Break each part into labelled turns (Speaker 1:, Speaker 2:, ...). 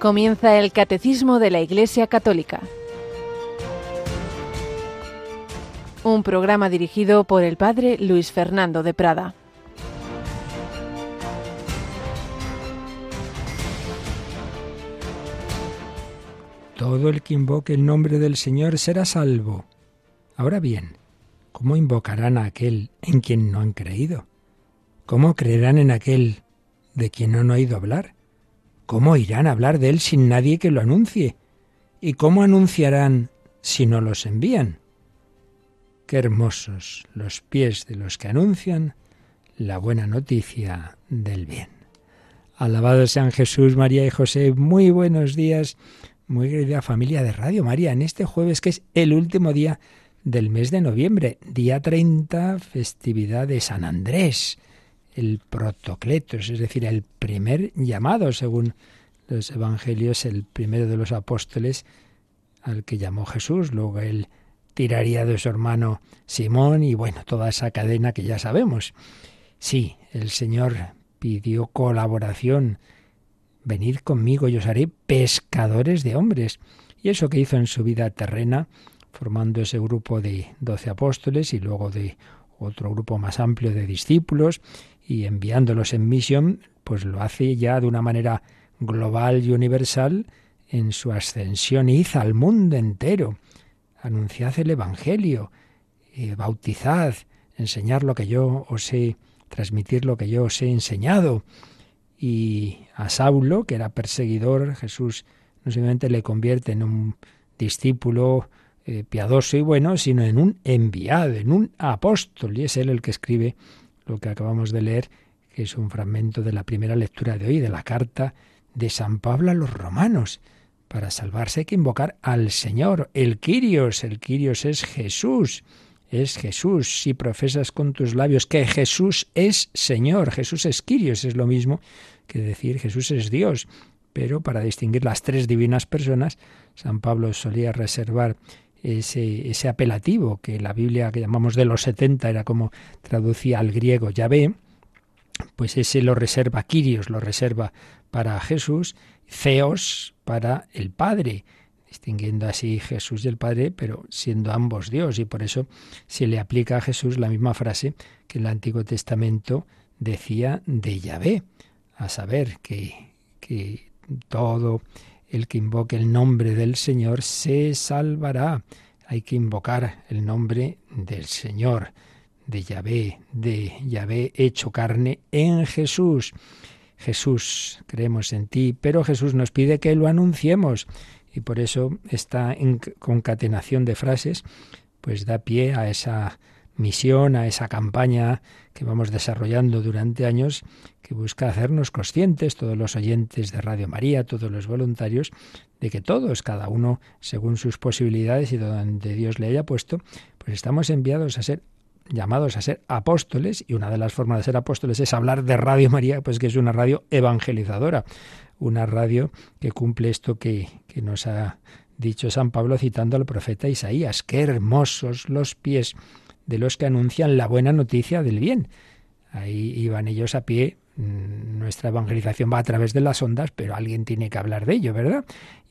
Speaker 1: Comienza el Catecismo de la Iglesia Católica. Un programa dirigido por el Padre Luis Fernando de Prada.
Speaker 2: Todo el que invoque el nombre del Señor será salvo. Ahora bien, ¿cómo invocarán a aquel en quien no han creído? ¿Cómo creerán en aquel de quien no han oído hablar? ¿Cómo irán a hablar de él sin nadie que lo anuncie? ¿Y cómo anunciarán si no los envían? Qué hermosos los pies de los que anuncian la buena noticia del bien. Alabado sean Jesús, María y José. Muy buenos días, muy querida familia de Radio María, en este jueves que es el último día del mes de noviembre, día 30, festividad de San Andrés el protocletos, es decir, el primer llamado, según los evangelios, el primero de los apóstoles al que llamó Jesús, luego él tiraría de su hermano Simón y bueno, toda esa cadena que ya sabemos. Sí, el Señor pidió colaboración. Venid conmigo y os haré pescadores de hombres. Y eso que hizo en su vida terrena, formando ese grupo de doce apóstoles y luego de otro grupo más amplio de discípulos y enviándolos en misión, pues lo hace ya de una manera global y universal en su ascensión. Id al mundo entero, anunciad el Evangelio, eh, bautizad, enseñar lo que yo os he, transmitir lo que yo os he enseñado. Y a Saulo, que era perseguidor, Jesús no simplemente le convierte en un discípulo eh, piadoso y bueno, sino en un enviado, en un apóstol, y es él el que escribe lo que acabamos de leer, que es un fragmento de la primera lectura de hoy, de la carta de San Pablo a los romanos. Para salvarse hay que invocar al Señor, el Quirios. El Quirios es Jesús. Es Jesús. Si profesas con tus labios que Jesús es Señor, Jesús es Quirios, es lo mismo que decir Jesús es Dios. Pero para distinguir las tres divinas personas, San Pablo solía reservar ese, apelativo que la Biblia que llamamos de los 70 era como traducía al griego Yahvé, pues ese lo reserva Quirios, lo reserva para Jesús, Theos para el Padre, distinguiendo así Jesús y el Padre, pero siendo ambos Dios, y por eso se le aplica a Jesús la misma frase que el Antiguo Testamento decía de Yahvé, a saber que, que todo el que invoque el nombre del Señor se salvará. Hay que invocar el nombre del Señor, de Yahvé, de Yahvé hecho carne en Jesús. Jesús, creemos en ti, pero Jesús nos pide que lo anunciemos y por eso esta concatenación de frases pues da pie a esa misión, a esa campaña que vamos desarrollando durante años, que busca hacernos conscientes, todos los oyentes de Radio María, todos los voluntarios, de que todos, cada uno según sus posibilidades y donde Dios le haya puesto, pues estamos enviados a ser llamados a ser apóstoles y una de las formas de ser apóstoles es hablar de Radio María, pues que es una radio evangelizadora, una radio que cumple esto que, que nos ha dicho San Pablo citando al profeta Isaías, qué hermosos los pies de los que anuncian la buena noticia del bien. Ahí iban ellos a pie. Mm, nuestra evangelización va a través de las ondas, pero alguien tiene que hablar de ello, ¿verdad?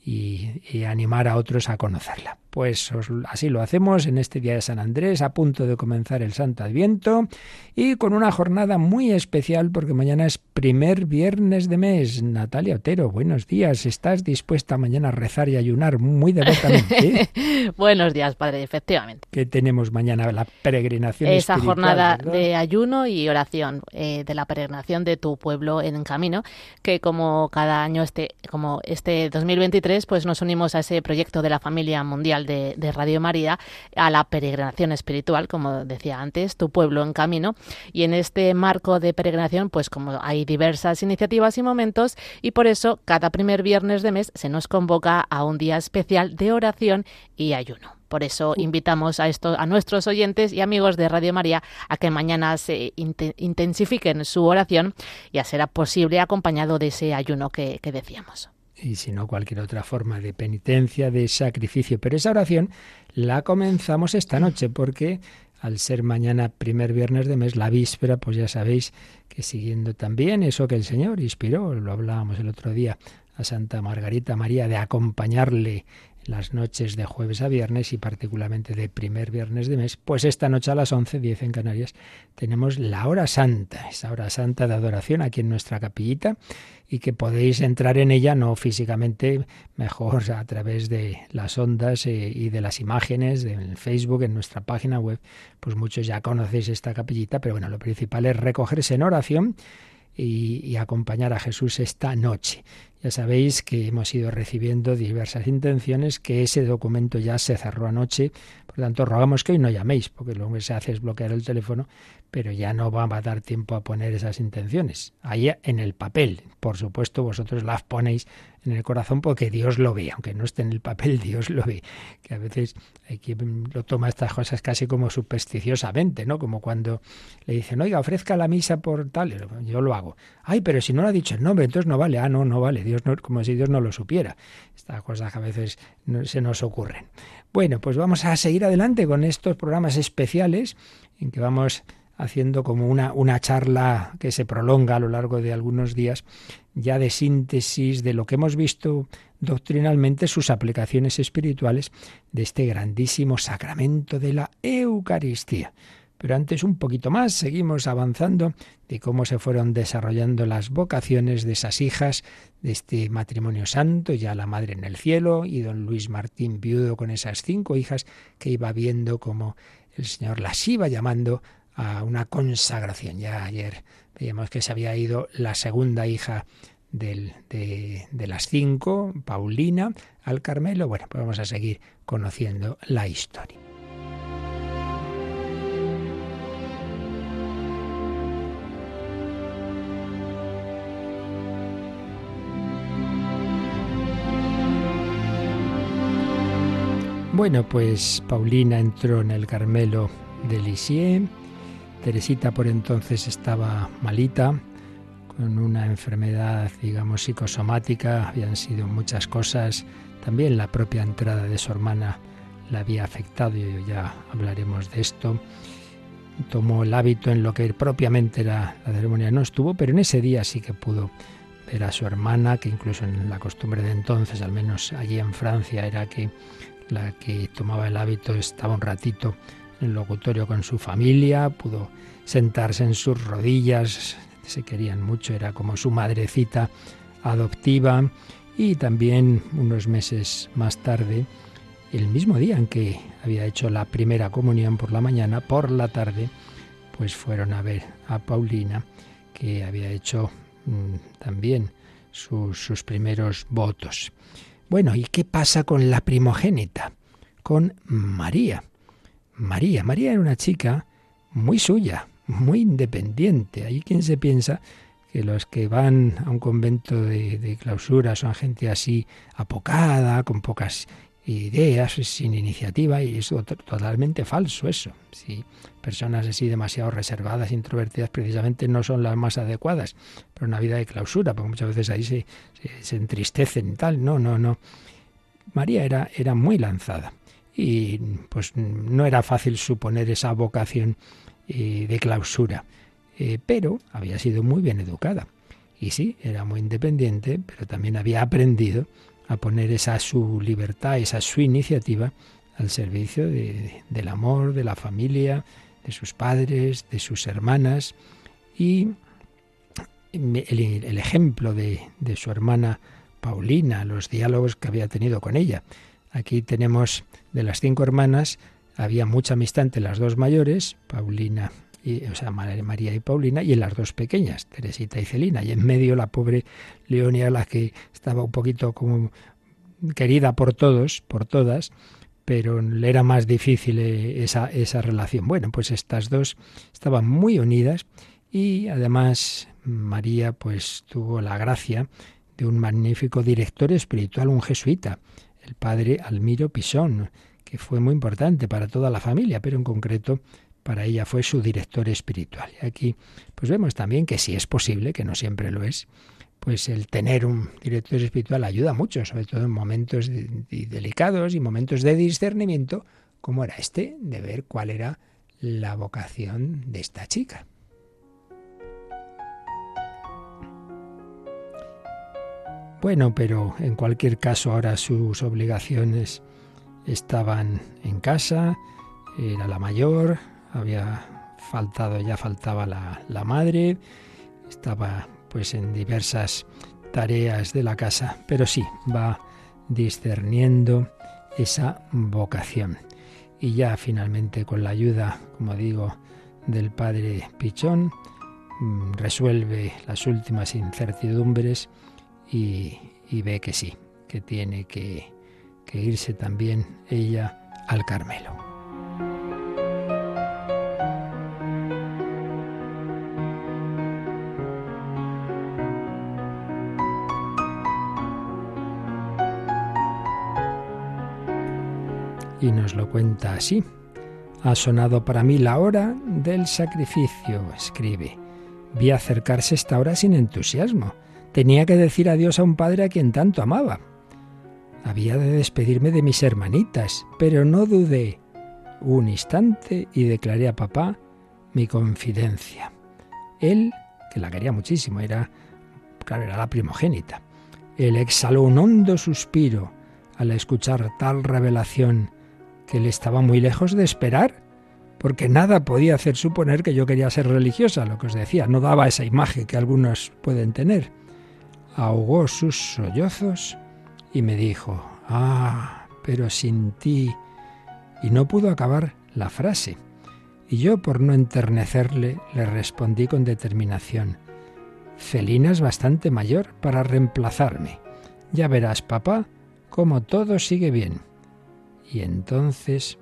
Speaker 2: y, animar a otros a conocerla. Pues así lo hacemos en este día de San Andrés, a punto de comenzar el Santo Adviento y con una jornada muy especial porque mañana es primer viernes de mes. Natalia Otero, buenos días. ¿Estás dispuesta mañana a rezar y ayunar muy devotamente?
Speaker 3: buenos días, Padre, efectivamente.
Speaker 2: ¿Qué tenemos mañana? La peregrinación.
Speaker 3: Esa jornada de ayuno y oración eh, de la peregrinación de tu pueblo en camino, que como cada año, este, como este 2023, pues nos unimos a ese proyecto de la familia mundial de, Radio María, a la peregrinación espiritual, como decía antes, tu pueblo en camino. Y en este marco de peregrinación, pues como hay diversas iniciativas y momentos, y por eso cada primer viernes de mes se nos convoca a un día especial de oración y ayuno. Por eso invitamos a, esto, a nuestros oyentes y amigos de Radio María a que mañana se intensifiquen su oración y a será posible acompañado de ese ayuno que decíamos
Speaker 2: y si no cualquier otra forma de penitencia, de sacrificio. Pero esa oración la comenzamos esta noche porque al ser mañana primer viernes de mes, la víspera, pues ya sabéis que siguiendo también eso que el Señor inspiró, lo hablábamos el otro día a Santa Margarita María de acompañarle las noches de jueves a viernes y particularmente de primer viernes de mes, pues esta noche a las 11, 10 en Canarias, tenemos la hora santa, esa hora santa de adoración aquí en nuestra capillita y que podéis entrar en ella no físicamente, mejor a través de las ondas eh, y de las imágenes en Facebook, en nuestra página web, pues muchos ya conocéis esta capillita, pero bueno, lo principal es recogerse en oración y, acompañar a Jesús esta noche. Ya sabéis que hemos ido recibiendo diversas intenciones, que ese documento ya se cerró anoche, por tanto rogamos que hoy no llaméis, porque lo que se hace es bloquear el teléfono, pero ya no va a dar tiempo a poner esas intenciones. Ahí en el papel, por supuesto vosotros las ponéis en el corazón porque Dios lo ve, aunque no esté en el papel, Dios lo ve. Que a veces hay quien lo toma estas cosas casi como supersticiosamente, ¿no? Como cuando le dicen, oiga, ofrezca la misa por tal, yo lo hago. Ay, pero si no lo ha dicho el nombre, entonces no vale. Ah, no, no vale. Dios no, como si Dios no lo supiera. Estas cosas que a veces se nos ocurren. Bueno, pues vamos a seguir adelante con estos programas especiales en que vamos haciendo como una, una charla que se prolonga a lo largo de algunos días, ya de síntesis de lo que hemos visto doctrinalmente, sus aplicaciones espirituales de este grandísimo sacramento de la Eucaristía. Pero antes un poquito más, seguimos avanzando de cómo se fueron desarrollando las vocaciones de esas hijas de este matrimonio santo, ya la madre en el cielo y don Luis Martín viudo con esas cinco hijas que iba viendo como el Señor las iba llamando a una consagración. Ya ayer veíamos que se había ido la segunda hija de, de, las cinco, Paulina, al Carmelo. Bueno, pues vamos a seguir conociendo la historia. Bueno, pues Paulina entró en el Carmelo de Lisieux Teresita por entonces estaba malita, con una enfermedad, digamos, psicosomática, habían sido muchas cosas, también la propia entrada de su hermana la había afectado y ya hablaremos de esto. Tomó el hábito en lo que propiamente era la ceremonia, no estuvo, pero en ese día sí que pudo ver a su hermana, que incluso en la costumbre de entonces, al menos allí en Francia, era que la que tomaba el hábito estaba un ratito el locutorio con su familia, pudo sentarse en sus rodillas, se querían mucho, era como su madrecita adoptiva y también unos meses más tarde, el mismo día en que había hecho la primera comunión por la mañana, por la tarde, pues fueron a ver a Paulina, que había hecho mm, también sus primeros votos. Bueno, ¿y qué pasa con la primogénita? Con María. María. María era una chica muy suya, muy independiente. Hay quien se piensa que los que van a un convento de, clausura son gente así apocada, con pocas ideas, sin iniciativa, y es totalmente falso eso. Si personas así demasiado reservadas, introvertidas, precisamente no son las más adecuadas para una vida de clausura, porque muchas veces ahí se, se, entristecen y tal. No, no, no. María era, era muy lanzada y pues no era fácil suponer esa vocación eh, de clausura, eh, pero había sido muy bien educada. Y sí, era muy independiente, pero también había aprendido a poner esa su libertad, esa su iniciativa al servicio del amor, de la familia, de sus padres, de sus hermanas. Y el, ejemplo de, de su hermana Paulina, los diálogos que había tenido con ella, Aquí tenemos de las cinco hermanas, había mucha amistad entre las dos mayores, Paulina, y, o sea, María y Paulina, y en las dos pequeñas, Teresita y Celina. Y en medio la pobre Leonia, la que estaba un poquito como querida por todos, por todas, pero le era más difícil eh, esa, esa relación. Bueno, pues estas dos estaban muy unidas y además María pues tuvo la gracia de un magnífico director espiritual, un jesuita, el padre Almiro Pisón, que fue muy importante para toda la familia, pero en concreto para ella fue su director espiritual. Y aquí pues vemos también que si es posible, que no siempre lo es, pues el tener un director espiritual ayuda mucho, sobre todo en momentos delicados y momentos de discernimiento, como era este, de ver cuál era la vocación de esta chica. Bueno, pero en cualquier caso ahora sus obligaciones estaban en casa, era la mayor, había faltado, ya faltaba la, la madre, estaba pues en diversas tareas de la casa, pero sí, va discerniendo esa vocación. Y ya finalmente con la ayuda, como digo, del padre Pichón, mm, resuelve las últimas incertidumbres y, ve que sí, que tiene que, que irse también ella al Carmelo. Y nos lo cuenta así. Ha sonado para mí la hora del sacrificio, escribe. Vi acercarse esta hora sin entusiasmo. Tenía que decir adiós a un padre a quien tanto amaba. Había de despedirme de mis hermanitas, pero no dudé un instante y declaré a papá mi confidencia. Él, que la quería muchísimo, era, claro, era la primogénita. Él exhaló un hondo suspiro al escuchar tal revelación que él estaba muy lejos de esperar, porque nada podía hacer suponer que yo quería ser religiosa, lo que os decía, no daba esa imagen que algunos pueden tener. Ahogó sus sollozos y me dijo, ah, pero sin ti. Y no pudo acabar la frase. Y yo, por no enternecerle, le respondí con determinación, Celina es bastante mayor para reemplazarme. Ya verás, papá, cómo todo sigue bien. Y entonces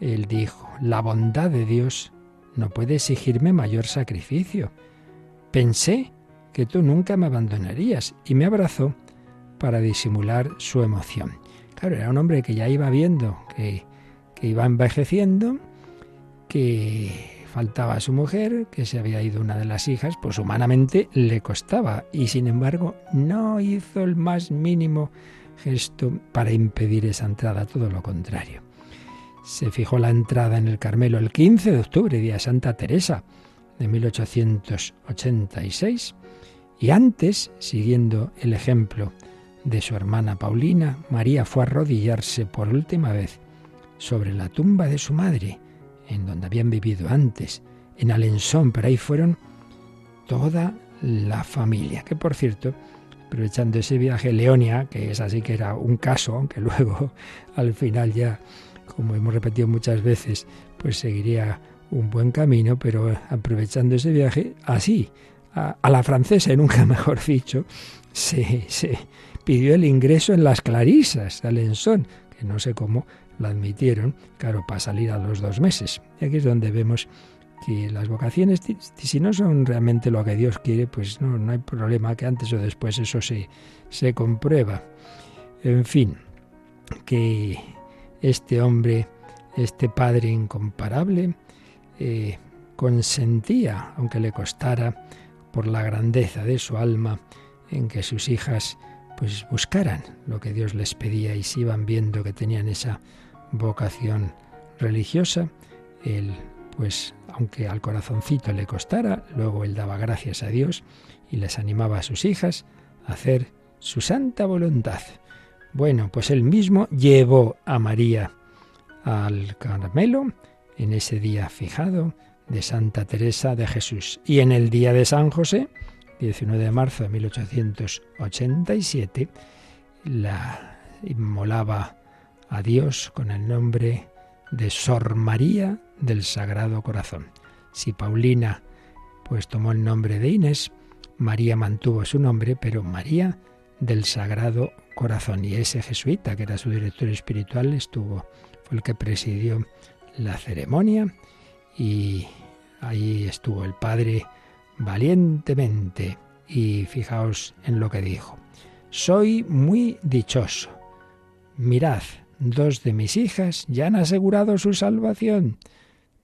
Speaker 2: él dijo, la bondad de Dios no puede exigirme mayor sacrificio. Pensé que tú nunca me abandonarías y me abrazó para disimular su emoción. Claro, era un hombre que ya iba viendo que, iba envejeciendo, que faltaba a su mujer, que se había ido una de las hijas, pues humanamente le costaba y sin embargo no hizo el más mínimo gesto para impedir esa entrada, todo lo contrario. Se fijó la entrada en el Carmelo el 15 de octubre, día Santa Teresa de 1886, y antes, siguiendo el ejemplo de su hermana Paulina, María fue a arrodillarse por última vez sobre la tumba de su madre, en donde habían vivido antes, en Alensón, pero ahí fueron toda la familia, que por cierto, aprovechando ese viaje, Leonia, que es así que era un caso, aunque luego al final ya, como hemos repetido muchas veces, pues seguiría un buen camino, pero aprovechando ese viaje, así, a, la francesa, y nunca mejor dicho, se, se pidió el ingreso en las Clarisas de Alençon, que no sé cómo la admitieron, claro, para salir a los dos meses. Y aquí es donde vemos que las vocaciones, si no son realmente lo que Dios quiere, pues no, no hay problema que antes o después eso se, se comprueba. En fin, que este hombre, este padre incomparable, eh, consentía, aunque le costara, por la grandeza de su alma, en que sus hijas pues buscaran lo que Dios les pedía y si iban viendo que tenían esa vocación religiosa, él pues aunque al corazoncito le costara, luego él daba gracias a Dios y les animaba a sus hijas a hacer su santa voluntad. Bueno, pues él mismo llevó a María al Carmelo en ese día fijado de Santa Teresa de Jesús. Y en el día de San José, 19 de marzo de 1887, la inmolaba a Dios con el nombre de Sor María del Sagrado Corazón. Si Paulina pues tomó el nombre de Inés, María mantuvo su nombre, pero María del Sagrado Corazón. Y ese jesuita, que era su director espiritual, estuvo, fue el que presidió la ceremonia y ahí estuvo el padre valientemente. Y fijaos en lo que dijo. Soy muy dichoso. Mirad, Dos de mis hijas ya han asegurado su salvación.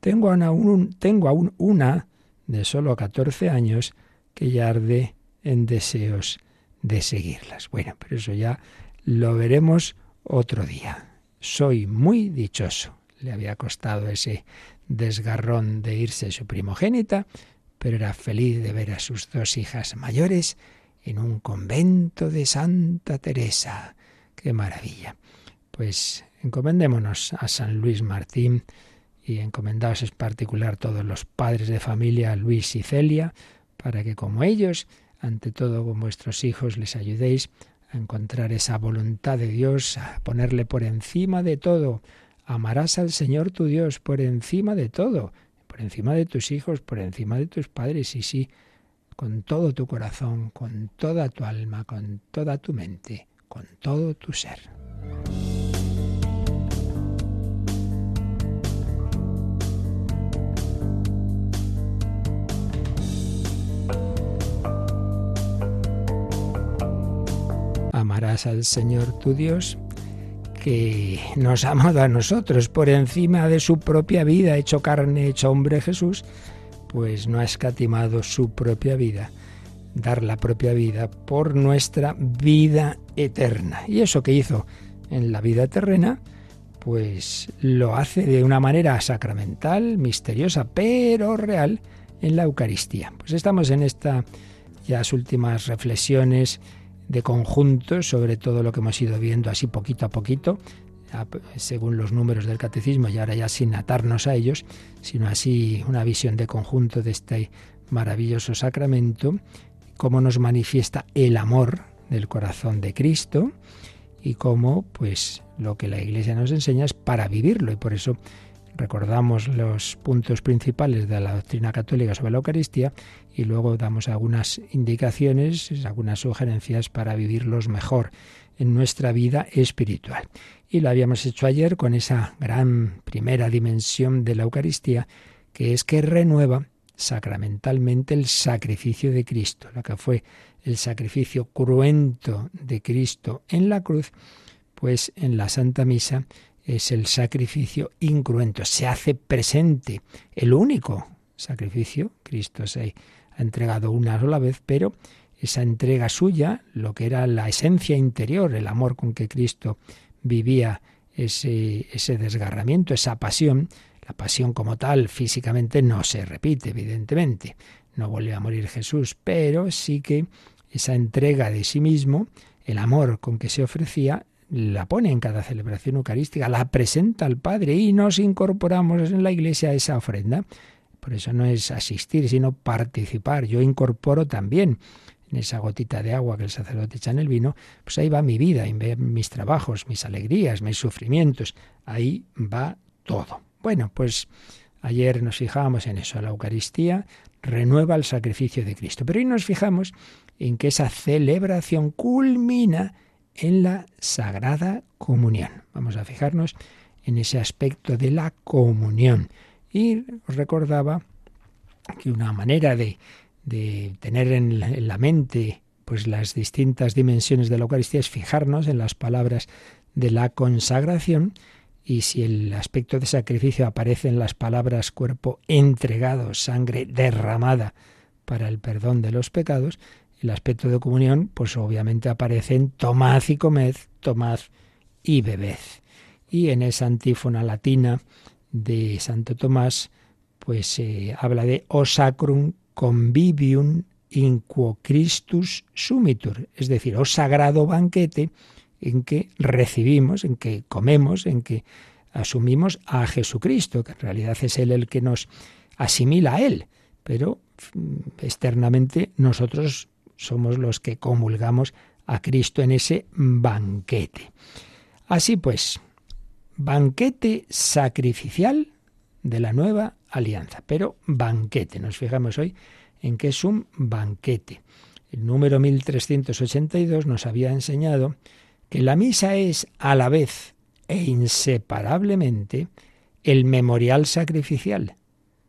Speaker 2: Tengo aún, una de solo 14 años que ya arde en deseos de seguirlas. Bueno, pero eso ya lo veremos otro día. Soy muy dichoso. Le había costado ese desgarrón de irse su primogénita, pero era feliz de ver a sus dos hijas mayores en un convento de Santa Teresa. ¡Qué maravilla! Pues encomendémonos a San Luis Martín y encomendaos en particular todos los padres de familia, Luis y Celia, para que como ellos, ante todo con vuestros hijos, les ayudéis a encontrar esa voluntad de Dios, a ponerle por encima de todo. Amarás al Señor tu Dios por encima de todo, por encima de tus hijos, por encima de tus padres, y sí, con todo tu corazón, con toda tu alma, con toda tu mente, con todo tu ser. Amarás al Señor tu Dios que nos ha amado a nosotros por encima de su propia vida, hecho carne, hecho hombre Jesús, pues no ha escatimado su propia vida, dar la propia vida por nuestra vida eterna. Y eso que hizo en la vida terrena, pues lo hace de una manera sacramental, misteriosa, pero real en la Eucaristía. Pues estamos en estas ya últimas reflexiones de conjunto sobre todo lo que hemos ido viendo así poquito a poquito, según los números del catecismo y ahora ya sin atarnos a ellos, sino así una visión de conjunto de este maravilloso sacramento, cómo nos manifiesta el amor del corazón de Cristo y cómo pues lo que la Iglesia nos enseña es para vivirlo y por eso recordamos los puntos principales de la doctrina católica sobre la Eucaristía y luego damos algunas indicaciones, algunas sugerencias para vivirlos mejor en nuestra vida espiritual. Y lo habíamos hecho ayer con esa gran primera dimensión de la Eucaristía, que es que renueva sacramentalmente el sacrificio de Cristo, lo que fue el sacrificio cruento de Cristo en la cruz, pues en la Santa Misa es el sacrificio incruento, se hace presente, el único sacrificio, Cristo se ha entregado una sola vez, pero esa entrega suya, lo que era la esencia interior, el amor con que Cristo vivía ese, ese desgarramiento, esa pasión, la pasión como tal físicamente no se repite, evidentemente, no vuelve a morir Jesús, pero sí que esa entrega de sí mismo, el amor con que se ofrecía, la pone en cada celebración eucarística, la presenta al Padre y nos incorporamos en la iglesia a esa ofrenda. Por eso no es asistir, sino participar. Yo incorporo también en esa gotita de agua que el sacerdote echa en el vino, pues ahí va mi vida, mis trabajos, mis alegrías, mis sufrimientos. Ahí va todo. Bueno, pues ayer nos fijábamos en eso. La Eucaristía renueva el sacrificio de Cristo. Pero hoy nos fijamos en que esa celebración culmina en la Sagrada Comunión. Vamos a fijarnos en ese aspecto de la comunión. Y recordaba que una manera de, tener en la, mente pues las distintas dimensiones de la Eucaristía es fijarnos en las palabras de la consagración y si el aspecto de sacrificio aparece en las palabras cuerpo entregado, sangre derramada para el perdón de los pecados, el aspecto de comunión, pues obviamente aparece en tomad y comed, tomad y bebed. Y en esa antífona latina de Santo Tomás, pues se habla de o sacrum convivium in quo Christus sumitur, es decir, o sagrado banquete en que recibimos, en que comemos, en que asumimos a Jesucristo, que en realidad es Él el que nos asimila a Él, pero mm, externamente nosotros somos los que comulgamos a Cristo en ese banquete. Así pues, banquete sacrificial de la nueva alianza, pero banquete. Nos fijamos hoy en que es un banquete. El número 1382 nos había enseñado que la misa es a la vez e inseparablemente el memorial sacrificial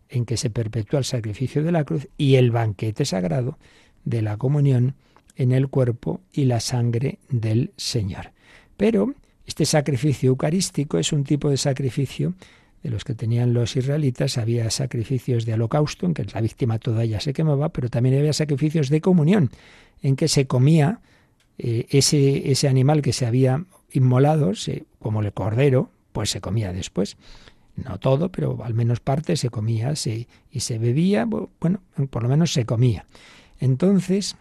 Speaker 2: en que se perpetúa el sacrificio de la cruz y el banquete sagrado de la comunión en el cuerpo y la sangre del Señor. Pero este sacrificio eucarístico es un tipo de sacrificio de los que tenían los israelitas. Había sacrificios de holocausto, en que la víctima toda ella se quemaba, pero también había sacrificios de comunión, en que se comía eh, ese, ese animal que se había inmolado, como el cordero, pues se comía después. No todo, pero al menos parte se comía y se bebía, bueno, por lo menos se comía. Entonces,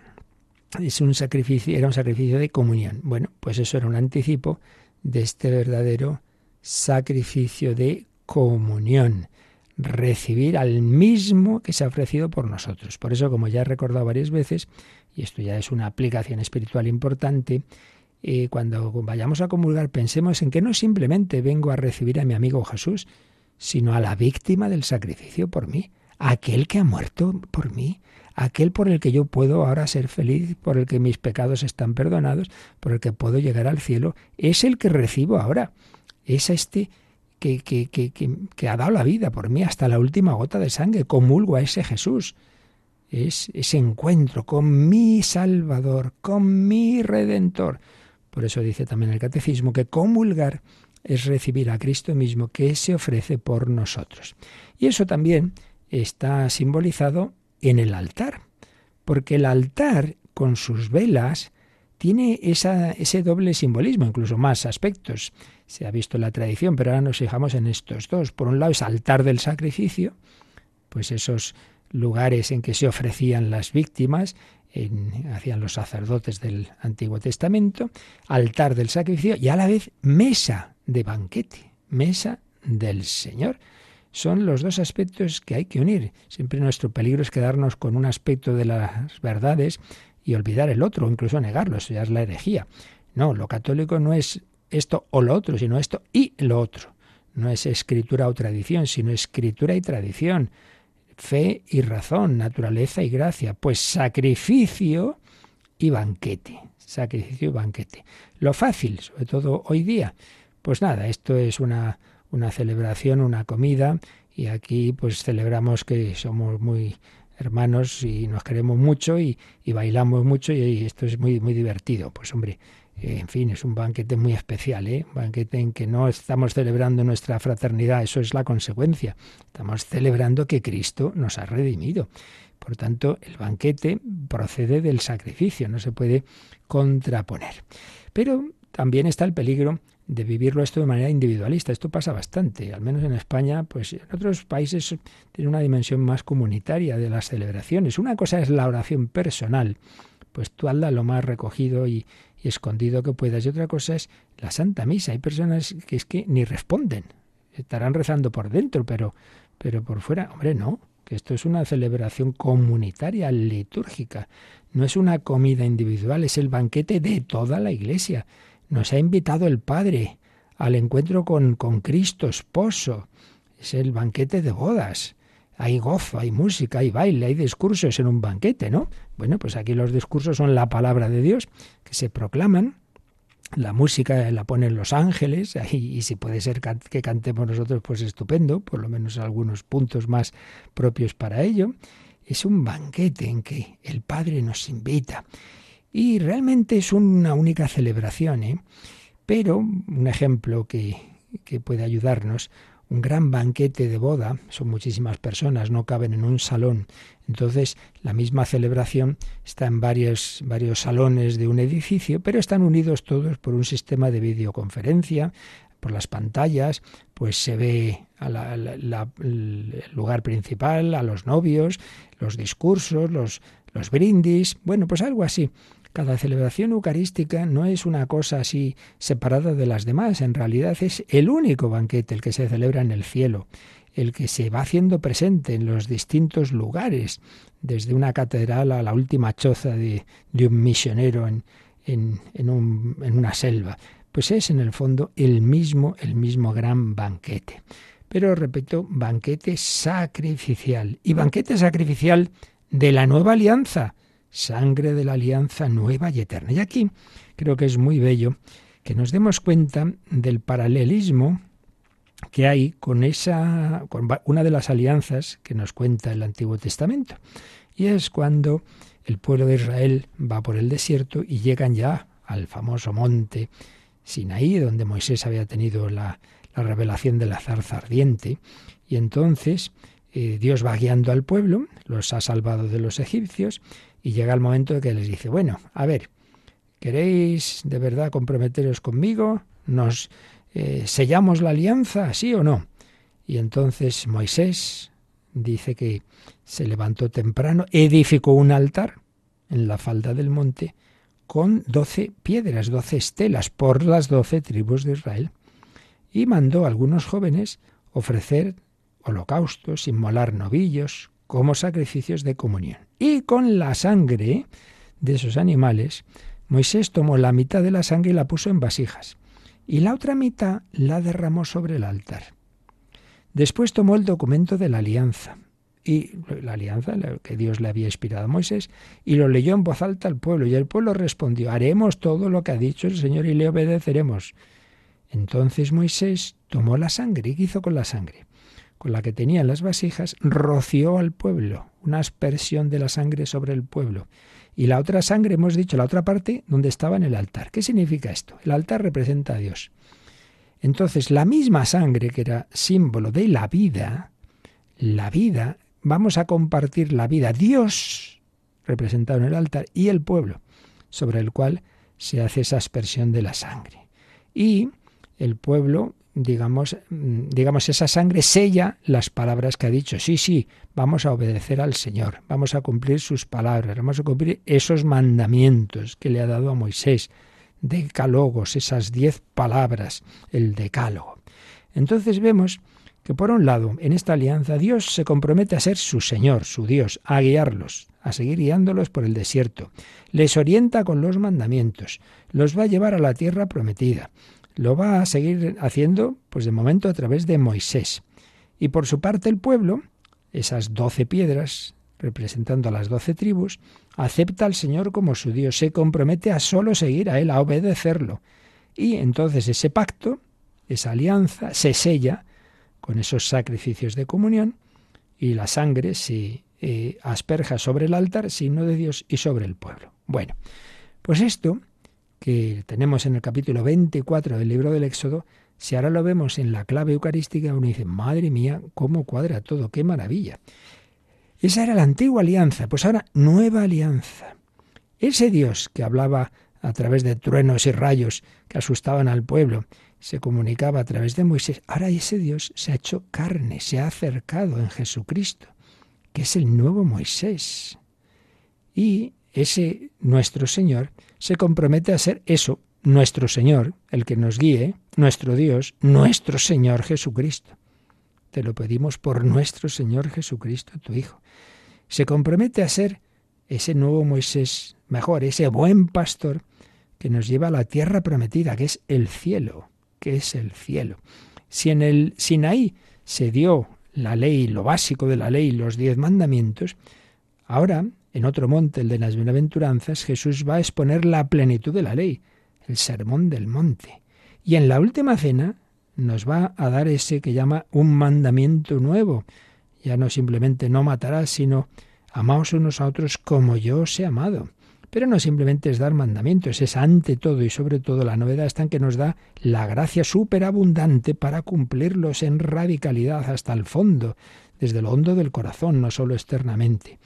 Speaker 2: es un sacrificio, era un sacrificio de comunión. Bueno, pues eso era un anticipo de este verdadero sacrificio de comunión, recibir al mismo que se ha ofrecido por nosotros. Por eso, como ya he recordado varias veces, y esto ya es una aplicación espiritual importante, eh, cuando vayamos a comulgar pensemos en que no simplemente vengo a recibir a mi amigo Jesús, sino a la víctima del sacrificio por mí, aquel que ha muerto por mí, aquel por el que yo puedo ahora ser feliz, por el que mis pecados están perdonados, por el que puedo llegar al cielo, es el que recibo ahora. Es este que, que, ha dado la vida por mí hasta la última gota de sangre. Comulgo a ese Jesús. Es ese encuentro con mi Salvador, con mi Redentor. Por eso dice también el Catecismo que comulgar es recibir a Cristo mismo que se ofrece por nosotros. Y eso también está simbolizado en el altar, porque el altar con sus velas tiene ese doble simbolismo, incluso más aspectos. Se ha visto en la tradición, pero ahora nos fijamos en estos dos. Por un lado es altar del sacrificio, pues esos lugares en que se ofrecían las víctimas, hacían los sacerdotes del Antiguo Testamento, altar del sacrificio y a la vez mesa de banquete, mesa del Señor. Son los dos aspectos que hay que unir. Siempre nuestro peligro es quedarnos con un aspecto de las verdades y olvidar el otro, o incluso negarlo, eso ya es la herejía. No, lo católico no es esto o lo otro, sino esto y lo otro. No es escritura o tradición, sino escritura y tradición fe y razón, naturaleza y gracia, pues sacrificio y banquete, sacrificio y banquete. Lo fácil, sobre todo hoy día, pues nada, esto es una, una celebración, una comida, y aquí pues celebramos que somos muy hermanos y nos queremos mucho y, y bailamos mucho y, esto es muy, muy divertido. Pues hombre, en fin, es un banquete muy especial, ¿eh? un banquete en que no estamos celebrando nuestra fraternidad, eso es la consecuencia. Estamos celebrando que Cristo nos ha redimido. Por tanto, el banquete procede del sacrificio, no se puede contraponer. Pero también está el peligro de vivirlo esto de manera individualista. Esto pasa bastante, al menos en España, pues en otros países tiene una dimensión más comunitaria de las celebraciones. Una cosa es la oración personal, pues tú hazla lo más recogido y, y escondido que puedas. Y otra cosa es la Santa Misa. Hay personas que es que ni responden. Estarán rezando por dentro, pero, pero por fuera, hombre, no. Que esto es una celebración comunitaria, litúrgica. No es una comida individual, es el banquete de toda la Iglesia. Nos ha invitado el Padre al encuentro con, con Cristo, esposo. Es el banquete de bodas hay gozo, hay música, hay baile, hay discursos en un banquete, ¿no? Bueno, pues aquí los discursos son la palabra de Dios que se proclaman. La música la ponen los ángeles, y, y si puede ser que cantemos nosotros, pues estupendo, por lo menos algunos puntos más propios para ello. Es un banquete en que el Padre nos invita. Y realmente es una única celebración, ¿eh? Pero un ejemplo que, que puede ayudarnos, un gran banquete de boda, son muchísimas personas, no caben en un salón. Entonces, la misma celebración está en varios, varios salones de un edificio, pero están unidos todos por un sistema de videoconferencia, por las pantallas, pues se ve el lugar principal, a los novios, los discursos, los, los brindis, bueno, pues algo así. Cada celebración eucarística no es una cosa así separada de las demás, en realidad es el único banquete el que se celebra en el cielo, el que se va haciendo presente en los distintos lugares, desde una catedral a la última choza de, un misionero en, en, en una selva. Pues es en el fondo el mismo, el mismo gran banquete. Pero repito, banquete sacrificial. Y banquete sacrificial de la nueva alianza, sangre de la alianza nueva y eterna. Y aquí creo que es muy bello que nos demos cuenta del paralelismo que hay con esa con una de las alianzas que nos cuenta el Antiguo Testamento. Y es cuando el pueblo de Israel va por el desierto y llegan ya al famoso monte Sinaí, donde Moisés había tenido la, la revelación de la zarza ardiente. Y entonces eh, Dios va guiando al pueblo, los ha salvado de los egipcios, y llega el momento de que les dice, bueno, a ver, ¿queréis de verdad comprometeros conmigo? ¿Nos eh, sellamos la alianza, sí o no? Y entonces Moisés dice que se levantó temprano, edificó un altar en la falda del monte con doce piedras, doce estelas por las doce tribus de Israel. Y mandó a algunos jóvenes ofrecer holocaustos, inmolar novillos, como sacrificios de comunión. Y con la sangre de esos animales, Moisés tomó la mitad de la sangre y la puso en vasijas, y la otra mitad la derramó sobre el altar. Después tomó el documento de la alianza, y la alianza que Dios le había inspirado a Moisés, y lo leyó en voz alta al pueblo, y el pueblo respondió, haremos todo lo que ha dicho el Señor y le obedeceremos. Entonces Moisés tomó la sangre, ¿y hizo con la sangre? Con la que tenía las vasijas, roció al pueblo, una aspersión de la sangre sobre el pueblo. Y la otra sangre, hemos dicho, la otra parte, donde estaba en el altar. ¿Qué significa esto? El altar representa a Dios. Entonces, la misma sangre que era símbolo de la vida, la vida vamos a compartir la vida, Dios representado en el altar y el pueblo, sobre el cual se hace esa aspersión de la sangre. Y el pueblo, digamos, mm, digamos esa sangre sella las palabras que ha dicho. Sí, sí, vamos a obedecer al Señor, vamos a cumplir sus palabras, vamos a cumplir esos mandamientos que le ha dado a Moisés, decálogos, esas diez palabras, el decálogo. Entonces vemos que por un lado, en esta alianza Dios se compromete a ser su Señor, su Dios, a guiarlos, a seguir guiándolos por el desierto. Les orienta con los mandamientos, los va a llevar a la tierra prometida. Lo va a seguir haciendo, pues de momento, a través de Moisés. Y por su parte el pueblo, esas doce piedras, representando a las doce tribus, acepta al Señor como su Dios, se compromete a solo seguir a Él, a obedecerlo. Y entonces ese pacto, esa alianza, se sella con esos sacrificios de comunión y la sangre se eh, asperja sobre el altar, signo de Dios, y sobre el pueblo. Bueno, pues esto que tenemos en el capítulo 24 del libro del Éxodo, si ahora lo vemos en la clave eucarística, uno dice, madre mía, cómo cuadra todo, qué maravilla. Esa era la antigua alianza, pues ahora nueva alianza. Ese Dios que hablaba a través de truenos y rayos que asustaban al pueblo, se comunicaba a través de Moisés. Ahora ese Dios se ha hecho carne, se ha acercado en Jesucristo, que es el nuevo Moisés. Y ese nuestro Señor se compromete a ser eso, nuestro Señor, el que nos guíe, nuestro Dios, nuestro Señor Jesucristo. Te lo pedimos por nuestro Señor Jesucristo, tu Hijo. Se compromete a ser ese nuevo Moisés, mejor, ese buen pastor que nos lleva a la tierra prometida, que es el cielo que es el cielo. Si en el Sinaí se dio la ley, lo básico de la ley, los diez mandamientos, ahora, en otro monte, el de las bienaventuranzas, Jesús va a exponer la plenitud de la ley, el sermón del monte. Y en la última cena nos va a dar ese que llama un mandamiento nuevo. Ya no simplemente no matarás, sino amaos unos a otros como yo os he amado. Pero no simplemente es dar mandamientos, es ante todo y sobre todo la novedad está en que nos da la gracia superabundante para cumplirlos en radicalidad hasta el fondo, desde lo hondo del corazón, no solo externamente.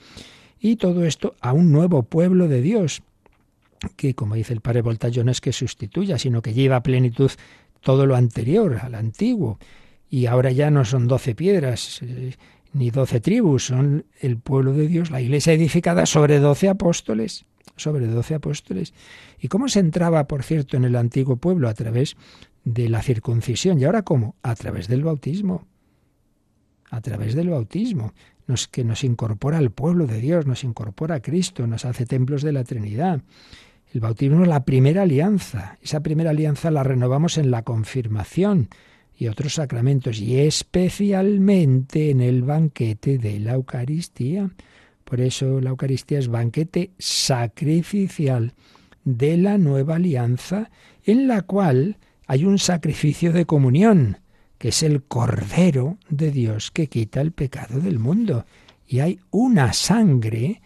Speaker 2: Y todo esto a un nuevo pueblo de Dios, que como dice el padre Voltayo no es que sustituya, sino que lleva a plenitud todo lo anterior, al antiguo. Y ahora ya no son doce piedras, eh, ni doce tribus, son el pueblo de Dios, la iglesia edificada sobre doce apóstoles sobre doce apóstoles. ¿Y cómo se entraba, por cierto, en el antiguo pueblo? A través de la circuncisión. ¿Y ahora cómo? A través del bautismo. A través del bautismo, nos, que nos incorpora al pueblo de Dios, nos incorpora a Cristo, nos hace templos de la Trinidad. El bautismo es la primera alianza. Esa primera alianza la renovamos en la confirmación y otros sacramentos, y especialmente en el banquete de la Eucaristía. Por eso la Eucaristía es banquete sacrificial de la nueva alianza en la cual hay un sacrificio de comunión, que es el Cordero de Dios que quita el pecado del mundo. Y hay una sangre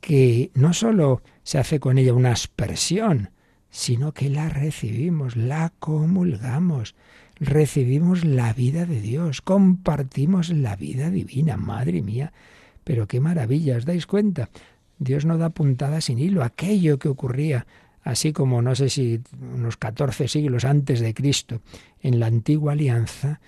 Speaker 2: que no sólo se hace con ella una aspersión, sino que la recibimos, la comulgamos, recibimos la vida de Dios, compartimos la vida divina, madre mía, pero qué maravilla, ¿os dais cuenta? Dios no da puntada sin hilo. Aquello que ocurría, así como no sé si unos 14 siglos antes de Cristo, en la antigua alianza,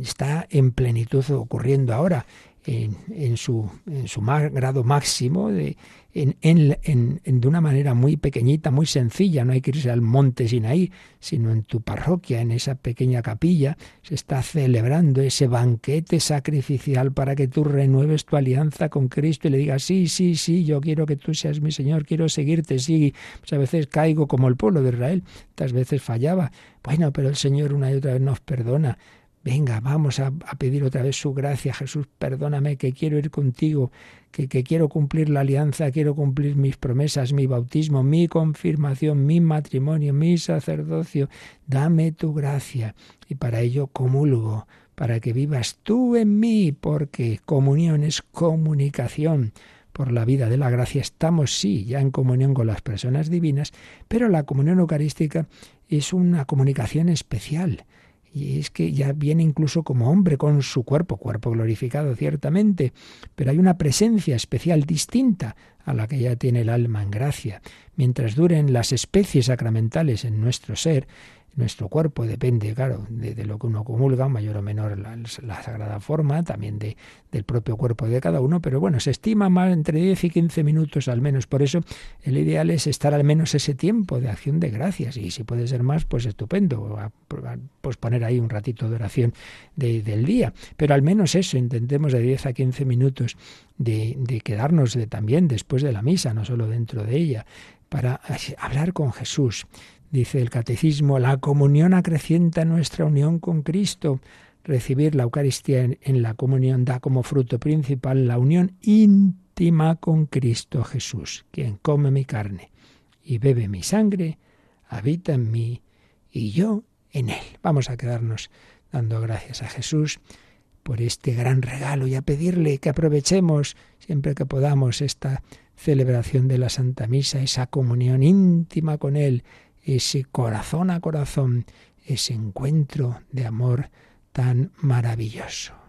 Speaker 2: está en plenitud ocurriendo ahora. En, su, en su grado máximo, de, en, de una manera muy pequeñita, muy sencilla. No hay que irse al monte Sinaí, sino en tu parroquia, en esa pequeña capilla, se está celebrando ese banquete sacrificial para que tú renueves tu alianza con Cristo y le digas, sí, sí, sí, yo quiero que tú seas mi Señor, quiero seguirte, sí. Pues a veces caigo como el pueblo de Israel, otras veces fallaba. Bueno, pero el Señor una y otra vez nos perdona. Venga, vamos a, pedir otra vez su gracia. Jesús, perdóname que quiero ir contigo, que, que, quiero cumplir la alianza, quiero cumplir mis promesas, mi bautismo, mi confirmación, mi matrimonio, mi sacerdocio. Dame tu gracia. Y para ello comulgo, para que vivas tú en mí, porque comunión es comunicación. Por la vida de la gracia estamos, sí, ya en comunión con las personas divinas, pero la comunión eucarística es una comunicación especial y es que ya viene incluso como hombre con su cuerpo, cuerpo glorificado ciertamente, pero hay una presencia especial distinta a la que ya tiene el alma en gracia. Mientras duren las especies sacramentales en nuestro ser, nuestro cuerpo depende, claro, de, lo que uno comulga, mayor o menor la, sagrada forma, también de, del propio cuerpo de cada uno, pero bueno, se estima más entre 10 y 15 minutos al menos. Por eso el ideal es estar al menos ese tiempo de acción de gracias y si puede ser más, pues estupendo, pues poner ahí un ratito de oración del día. Pero al menos eso, intentemos de 10 a 15 minutos de, de quedarnos de, también después de la misa, no solo dentro de ella, para hablar con Jesús, Dice el catecismo, la comunión acrecienta nuestra unión con Cristo. Recibir la Eucaristía en, la comunión da como fruto principal la unión íntima con Cristo Jesús, quien come mi carne y bebe mi sangre, habita en mí y yo en él. Vamos a quedarnos dando gracias a Jesús por este gran regalo y a pedirle que aprovechemos siempre que podamos esta celebración de la Santa Misa, esa comunión íntima con Él, ese corazón a corazón, ese encuentro de amor tan maravilloso.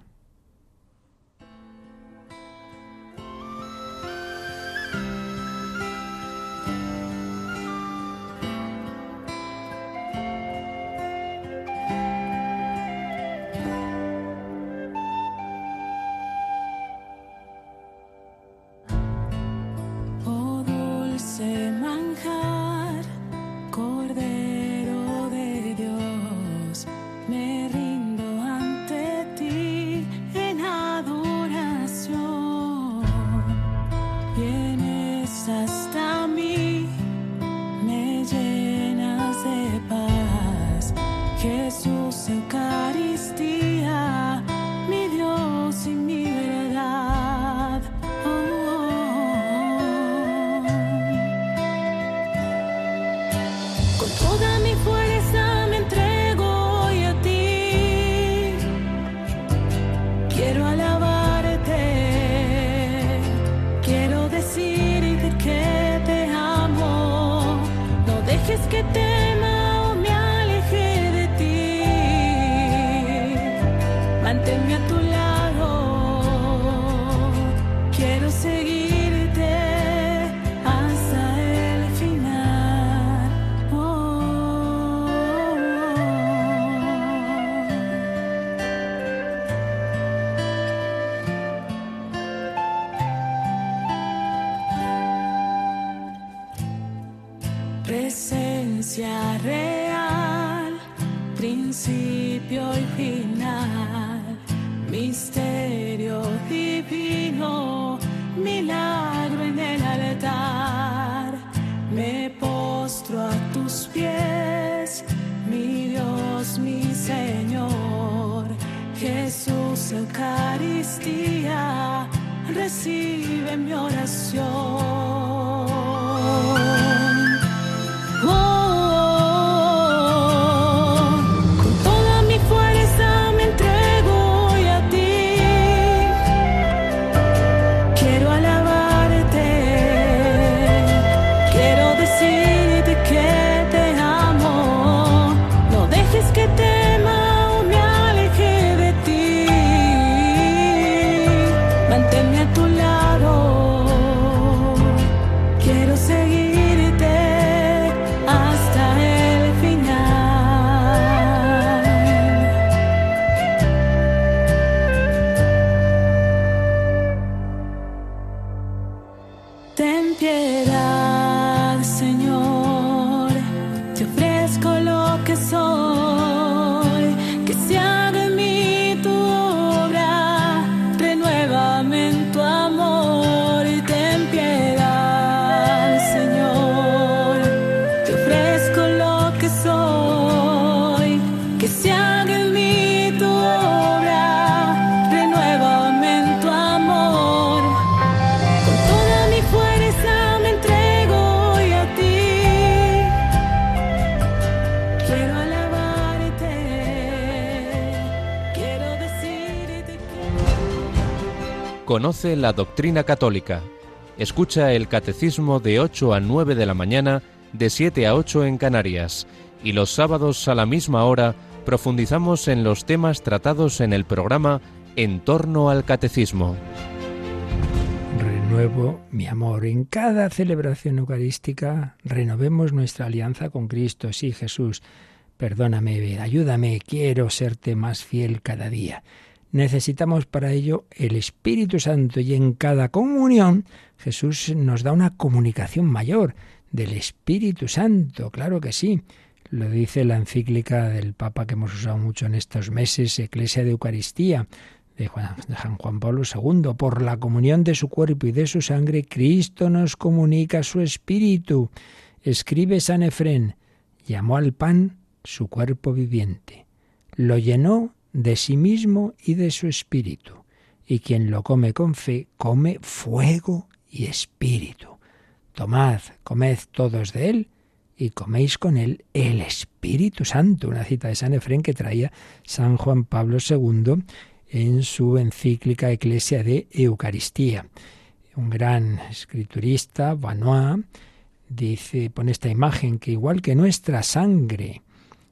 Speaker 4: Conoce la doctrina católica. Escucha el catecismo de 8 a 9 de la mañana, de 7 a 8 en Canarias. Y los sábados a la misma hora profundizamos en los temas tratados en el programa En torno al catecismo.
Speaker 2: Renuevo mi amor. En cada celebración eucarística renovemos nuestra alianza con Cristo. Sí, Jesús, perdóname, ayúdame, quiero serte más fiel cada día. Necesitamos para ello el Espíritu Santo y en cada comunión Jesús nos da una comunicación mayor del Espíritu Santo, claro que sí. Lo dice la encíclica del Papa que hemos usado mucho en estos meses, Eclesia de Eucaristía, de San Juan Pablo II. Por la comunión de su cuerpo y de su sangre, Cristo nos comunica su Espíritu. Escribe San Efrén, llamó al pan su cuerpo viviente. Lo llenó de sí mismo y de su espíritu. Y quien lo come con fe, come fuego y espíritu. Tomad, comed todos de él, y coméis con él el Espíritu Santo. Una cita de San Efrén que traía San Juan Pablo II en su encíclica Eclesia de Eucaristía. Un gran escriturista, Vanois, dice, pone esta imagen que igual que nuestra sangre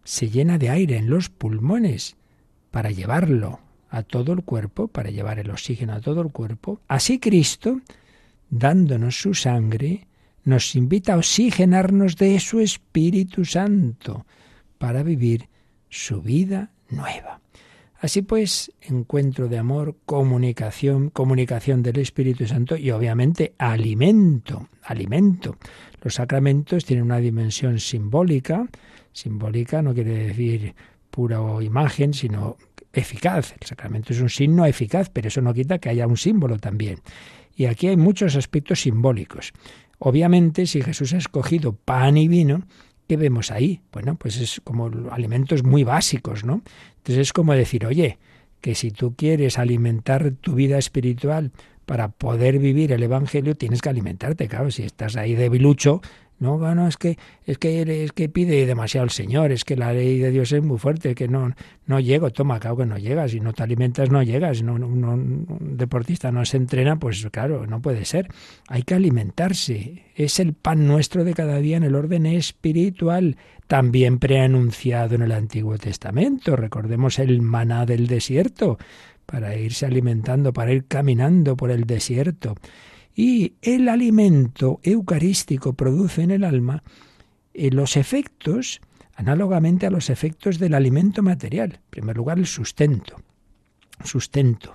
Speaker 2: se llena de aire en los pulmones para llevarlo a todo el cuerpo, para llevar el oxígeno a todo el cuerpo, así Cristo, dándonos su sangre, nos invita a oxigenarnos de su Espíritu Santo para vivir su vida nueva. Así pues, encuentro de amor, comunicación, comunicación del Espíritu Santo y obviamente alimento, alimento. Los sacramentos tienen una dimensión simbólica. Simbólica no quiere decir pura imagen, sino eficaz. El sacramento es un signo eficaz, pero eso no quita que haya un símbolo también. Y aquí hay muchos aspectos simbólicos. Obviamente, si Jesús ha escogido pan y vino, ¿qué vemos ahí? Bueno, pues es como alimentos muy básicos, ¿no? Entonces es como decir, oye, que si tú quieres alimentar tu vida espiritual para poder vivir el Evangelio, tienes que alimentarte, claro, si estás ahí debilucho, no, bueno, es que, es que, es que pide demasiado el Señor, es que la ley de Dios es muy fuerte, que no, no llego, toma, claro que no llegas, si no te alimentas no llegas, no, un deportista no se entrena, pues claro, no puede ser. Hay que alimentarse, es el pan nuestro de cada día en el orden espiritual, también preanunciado en el Antiguo Testamento, recordemos el maná del desierto, para irse alimentando, para ir caminando por el desierto. Y el alimento eucarístico produce en el alma eh, los efectos, análogamente a los efectos del alimento material. En primer lugar, el sustento. Sustento.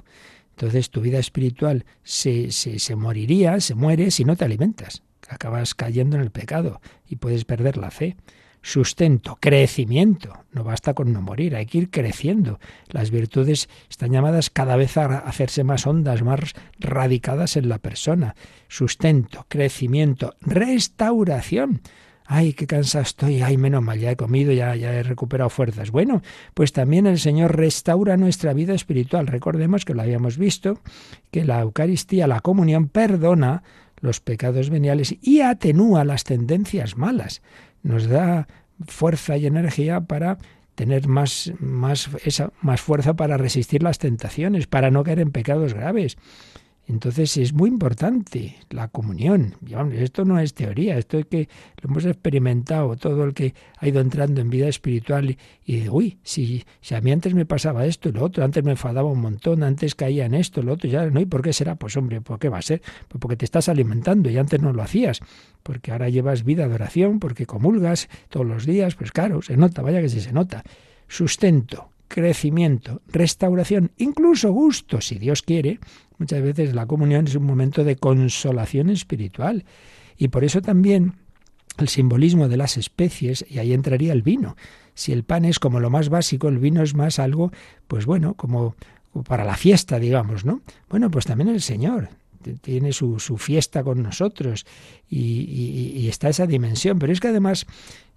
Speaker 2: Entonces tu vida espiritual se, se, se moriría, se muere si no te alimentas. Acabas cayendo en el pecado y puedes perder la fe sustento, crecimiento. No basta con no morir, hay que ir creciendo. Las virtudes están llamadas cada vez a hacerse más hondas, más radicadas en la persona. Sustento, crecimiento, restauración. Ay, qué cansado estoy, ay, menos mal, ya he comido, ya, ya he recuperado fuerzas. Bueno, pues también el Señor restaura nuestra vida espiritual. Recordemos que lo habíamos visto, que la Eucaristía, la comunión, perdona los pecados veniales y atenúa las tendencias malas nos da fuerza y energía para tener más, más, esa, más fuerza para resistir las tentaciones, para no caer en pecados graves. Entonces es muy importante la comunión. Esto no es teoría, esto es que lo hemos experimentado todo el que ha ido entrando en vida espiritual y, de, uy, si, si a mí antes me pasaba esto y lo otro, antes me enfadaba un montón, antes caía en esto, lo otro, ya no, ¿y por qué será? Pues hombre, ¿por qué va a ser? Pues porque te estás alimentando y antes no lo hacías, porque ahora llevas vida de oración, porque comulgas todos los días, pues claro, se nota, vaya que sí se nota. Sustento, crecimiento, restauración, incluso gusto, si Dios quiere. Muchas veces la comunión es un momento de consolación espiritual. Y por eso también el simbolismo de las especies, y ahí entraría el vino. Si el pan es como lo más básico, el vino es más algo, pues bueno, como para la fiesta, digamos, ¿no? Bueno, pues también el Señor tiene su, su fiesta con nosotros y, y, está esa dimensión. Pero es que además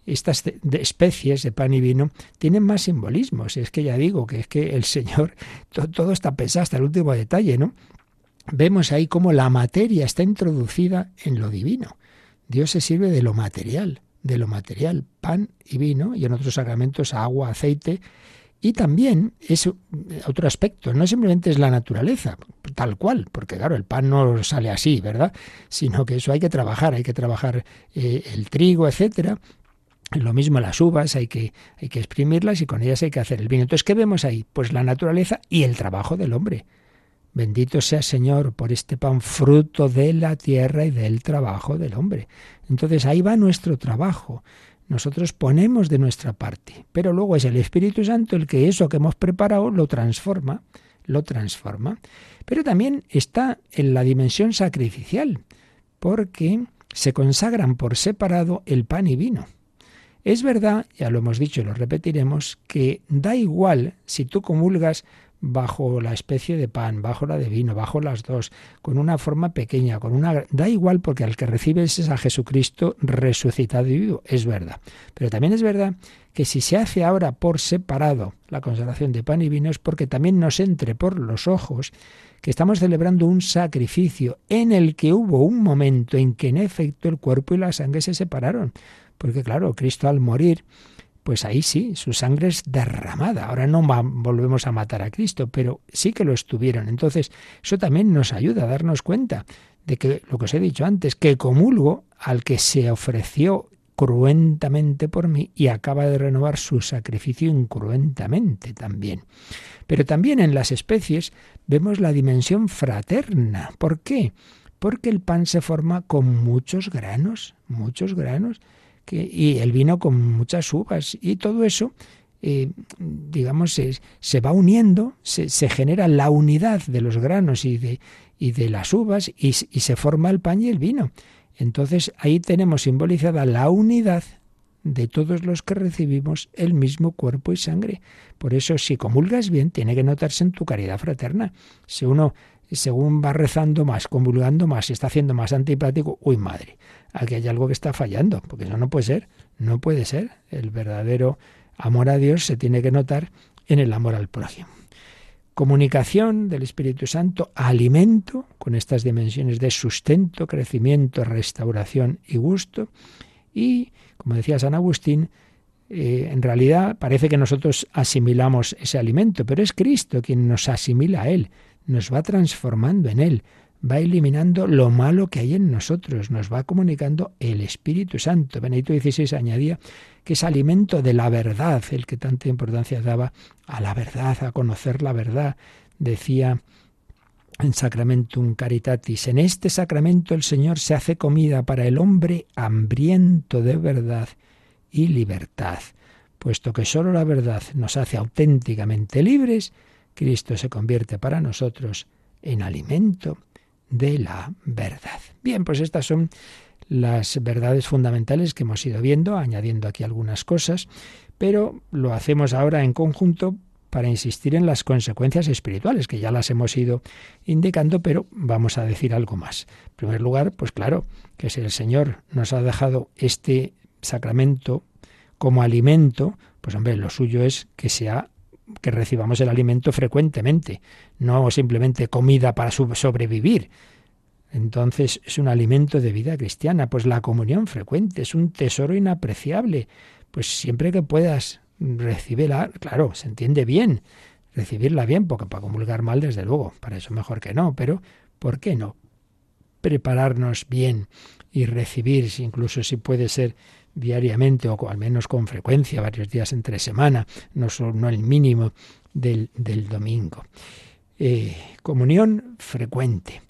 Speaker 2: estas especies de pan y vino tienen más simbolismos. Es que ya digo que es que el Señor, todo, está pensado hasta el último detalle, ¿no? Vemos ahí cómo la materia está introducida en lo divino. Dios se sirve de lo material, de lo material, pan y vino, y en otros sacramentos agua, aceite, Y también es otro aspecto, no simplemente es la naturaleza, tal cual, porque claro, el pan no sale así, ¿verdad? Sino que eso hay que trabajar, hay que trabajar eh, el trigo, etcétera. Lo mismo las uvas, hay que, hay que exprimirlas y con ellas hay que hacer el vino. Entonces, ¿qué vemos ahí? Pues la naturaleza y el trabajo del hombre. Bendito sea Señor por este pan fruto de la tierra y del trabajo del hombre. Entonces ahí va nuestro trabajo. Nosotros ponemos de nuestra parte, pero luego es el Espíritu Santo el que eso que hemos preparado lo transforma, lo transforma. Pero también está en la dimensión sacrificial, porque se consagran por separado el pan y vino. Es verdad, ya lo hemos dicho y lo repetiremos, que da igual si tú comulgas bajo la especie de pan, bajo la de vino, bajo las dos, con una forma pequeña, con una da igual porque al que recibes es a Jesucristo resucitado y vivo, es verdad. Pero también es verdad que si se hace ahora por separado la consagración de pan y vino es porque también nos entre por los ojos que estamos celebrando un sacrificio en el que hubo un momento en que en efecto el cuerpo y la sangre se separaron. Porque claro, Cristo al morir pues ahí sí, su sangre es derramada. Ahora no volvemos a matar a Cristo, pero sí que lo estuvieron. Entonces, eso también nos ayuda a darnos cuenta de que lo que os he dicho antes, que comulgo al que se ofreció cruentamente por mí y acaba de renovar su sacrificio incruentamente también. Pero también en las especies vemos la dimensión fraterna. ¿Por qué? Porque el pan se forma con muchos granos, muchos granos y el vino con muchas uvas y todo eso eh, digamos, se, se, va uniendo, se, se, genera la unidad de los granos y de, y de las uvas y, y, se forma el pan y el vino. Entonces ahí tenemos simbolizada la unidad de todos los que recibimos el mismo cuerpo y sangre. Por eso si comulgas bien, tiene que notarse en tu caridad fraterna. Si uno según va rezando más, convulgando más, está haciendo más antipático, uy madre, aquí hay algo que está fallando, porque eso no puede ser, no puede ser. El verdadero amor a Dios se tiene que notar en el amor al prójimo. Comunicación del Espíritu Santo, alimento, con estas dimensiones de sustento, crecimiento, restauración y gusto. Y, como decía San Agustín, eh, en realidad parece que nosotros asimilamos ese alimento, pero es Cristo quien nos asimila a Él, nos va transformando en Él, va eliminando lo malo que hay en nosotros, nos va comunicando el Espíritu Santo. Benedito XVI añadía que es alimento de la verdad, el que tanta importancia daba a la verdad, a conocer la verdad. Decía en Sacramentum Caritatis, en este sacramento el Señor se hace comida para el hombre hambriento de verdad y libertad. Puesto que sólo la verdad nos hace auténticamente libres, Cristo se convierte para nosotros en alimento de la verdad. Bien, pues estas son las verdades fundamentales que hemos ido viendo, añadiendo aquí algunas cosas, pero lo hacemos ahora en conjunto para insistir en las consecuencias espirituales, que ya las hemos ido indicando, pero vamos a decir algo más. En primer lugar, pues claro, que si el Señor nos ha dejado este sacramento como alimento, pues hombre, lo suyo es que sea que recibamos el alimento frecuentemente, no simplemente comida para sobrevivir. Entonces es un alimento de vida cristiana, pues la comunión frecuente es un tesoro inapreciable, pues siempre que puedas recibirla, claro, se entiende bien, recibirla bien, porque para comulgar mal, desde luego, para eso mejor que no, pero ¿por qué no? Prepararnos bien y recibir, incluso si puede ser diariamente o al menos con frecuencia, varios días entre semana, no, no el mínimo del, del domingo. Eh, comunión frecuente.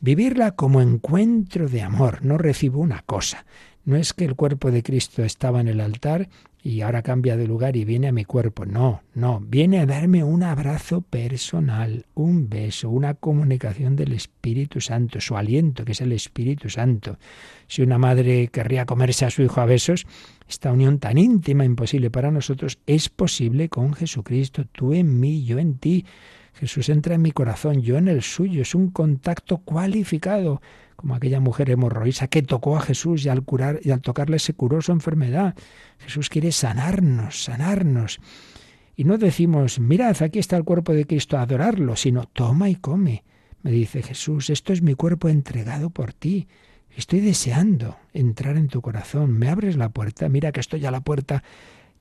Speaker 2: Vivirla como encuentro de amor. No recibo una cosa. No es que el cuerpo de Cristo estaba en el altar y ahora cambia de lugar y viene a mi cuerpo. No, no, viene a darme un abrazo personal, un beso, una comunicación del Espíritu Santo, su aliento, que es el Espíritu Santo. Si una madre querría comerse a su hijo a besos, esta unión tan íntima, imposible para nosotros, es posible con Jesucristo, tú en mí, yo en ti. Jesús entra en mi corazón, yo en el suyo, es un contacto cualificado como aquella mujer hemorroísa que tocó a Jesús y al curar y al tocarle se curó su enfermedad. Jesús quiere sanarnos, sanarnos. Y no decimos, mirad, aquí está el cuerpo de Cristo, adorarlo, sino toma y come. Me dice Jesús, esto es mi cuerpo entregado por ti. Estoy deseando entrar en tu corazón. ¿Me abres la puerta? Mira que estoy a la puerta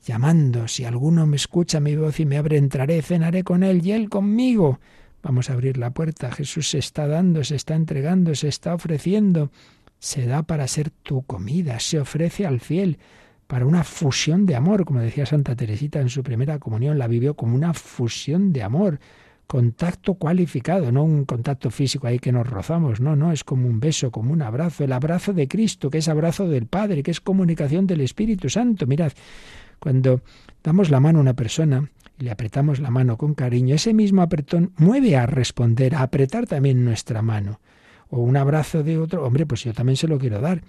Speaker 2: llamando, si alguno me escucha mi voz y me abre, entraré, cenaré con él y él conmigo. Vamos a abrir la puerta. Jesús se está dando, se está entregando, se está ofreciendo. Se da para ser tu comida, se ofrece al fiel para una fusión de amor, como decía Santa Teresita en su primera comunión, la vivió como una fusión de amor, contacto cualificado, no un contacto físico ahí que nos rozamos, no, no, es como un beso, como un abrazo, el abrazo de Cristo, que es abrazo del Padre, que es comunicación del Espíritu Santo. Mirad, cuando damos la mano a una persona le apretamos la mano con cariño, ese mismo apretón mueve a responder, a apretar también nuestra mano. O un abrazo de otro, hombre, pues yo también se lo quiero dar.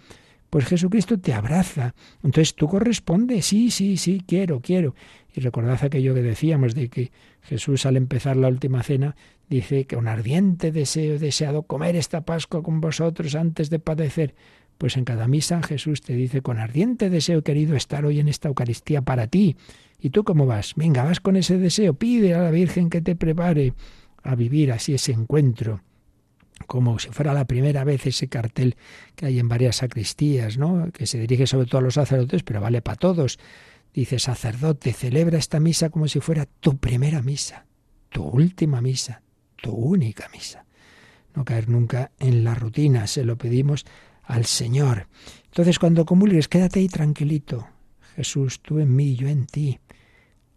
Speaker 2: Pues Jesucristo te abraza. Entonces tú correspondes, sí, sí, sí, quiero, quiero. Y recordad aquello que decíamos de que Jesús al empezar la última cena dice que un ardiente deseo deseado comer esta Pascua con vosotros antes de padecer. Pues en cada misa Jesús te dice con ardiente deseo querido estar hoy en esta Eucaristía para ti. ¿Y tú cómo vas? Venga, vas con ese deseo, pide a la Virgen que te prepare a vivir así ese encuentro como si fuera la primera vez ese cartel que hay en varias sacristías, ¿no? que se dirige sobre todo a los sacerdotes, pero vale para todos. Dice, sacerdote, celebra esta misa como si fuera tu primera misa, tu última misa, tu única misa. No caer nunca en la rutina, se lo pedimos al Señor. Entonces cuando comulgues, quédate ahí tranquilito. Jesús, tú en mí, yo en ti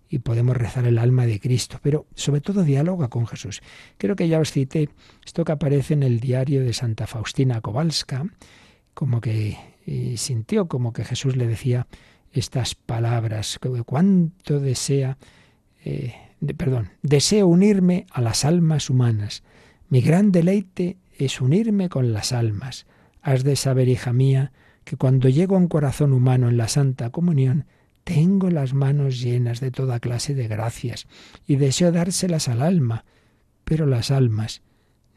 Speaker 2: y podemos rezar el alma de Cristo, pero sobre todo dialoga con Jesús. Creo que ya os cité esto que aparece en el diario de Santa Faustina Kowalska, como que sintió como que Jesús le decía estas palabras, cuánto desea, eh, perdón, deseo unirme a las almas humanas. Mi gran deleite es unirme con las almas. Has de saber, hija mía, que cuando llego a un corazón humano en la Santa Comunión, tengo las manos llenas de toda clase de gracias y deseo dárselas al alma, pero las almas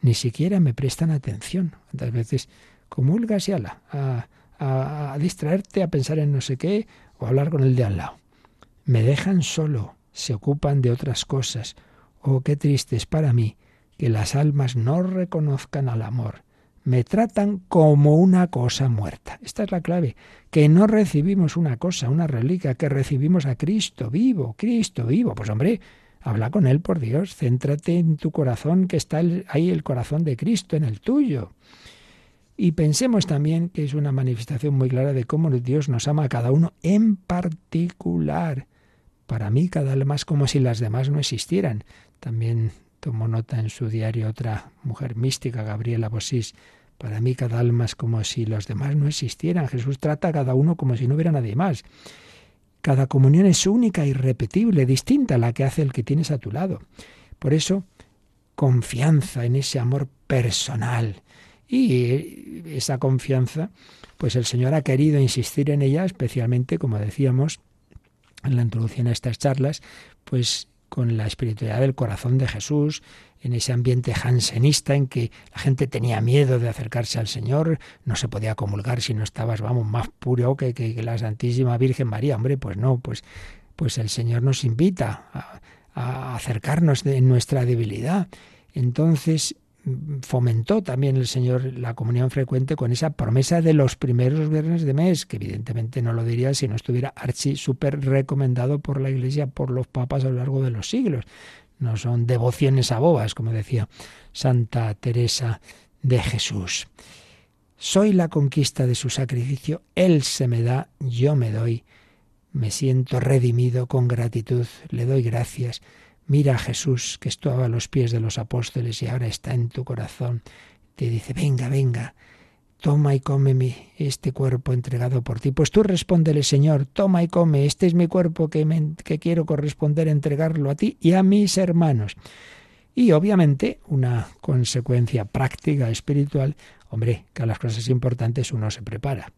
Speaker 2: ni siquiera me prestan atención. Tantas veces comulgas y ala, a, a, a distraerte, a pensar en no sé qué o a hablar con el de al lado. Me dejan solo, se ocupan de otras cosas. Oh, qué triste es para mí que las almas no reconozcan al amor me tratan como una cosa muerta. Esta es la clave, que no recibimos una cosa, una reliquia, que recibimos a Cristo vivo, Cristo vivo. Pues hombre, habla con Él, por Dios, céntrate en tu corazón, que está ahí el corazón de Cristo, en el tuyo. Y pensemos también que es una manifestación muy clara de cómo Dios nos ama a cada uno en particular. Para mí cada alma es como si las demás no existieran. También Tomó nota en su diario otra mujer mística, Gabriela Bosís. Para mí cada alma es como si los demás no existieran. Jesús trata a cada uno como si no hubiera nadie más. Cada comunión es única, irrepetible, distinta a la que hace el que tienes a tu lado. Por eso, confianza en ese amor personal. Y esa confianza, pues el Señor ha querido insistir en ella, especialmente, como decíamos en la introducción a estas charlas, pues con la espiritualidad del corazón de Jesús, en ese ambiente jansenista en que la gente tenía miedo de acercarse al Señor, no se podía comulgar si no estabas, vamos, más puro que, que, la Santísima Virgen María. Hombre, pues no, pues, pues el Señor nos invita a, a acercarnos de nuestra debilidad. Entonces, fomentó también el Señor la comunión frecuente con esa promesa de los primeros viernes de mes, que evidentemente no lo diría si no estuviera archi súper recomendado por la Iglesia, por los papas a lo largo de los siglos. No son devociones a bobas, como decía Santa Teresa de Jesús. Soy la conquista de su sacrificio, Él se me da, yo me doy. Me siento redimido con gratitud, le doy gracias Mira a Jesús que estaba a los pies de los apóstoles y ahora está en tu corazón. Te dice, venga, venga, toma y come este cuerpo entregado por ti. Pues tú respóndele, Señor, toma y come, este es mi cuerpo que, que quiero corresponder, entregarlo a ti y a mis hermanos. Y obviamente una consecuencia práctica, espiritual, hombre, que a las cosas importantes uno se prepara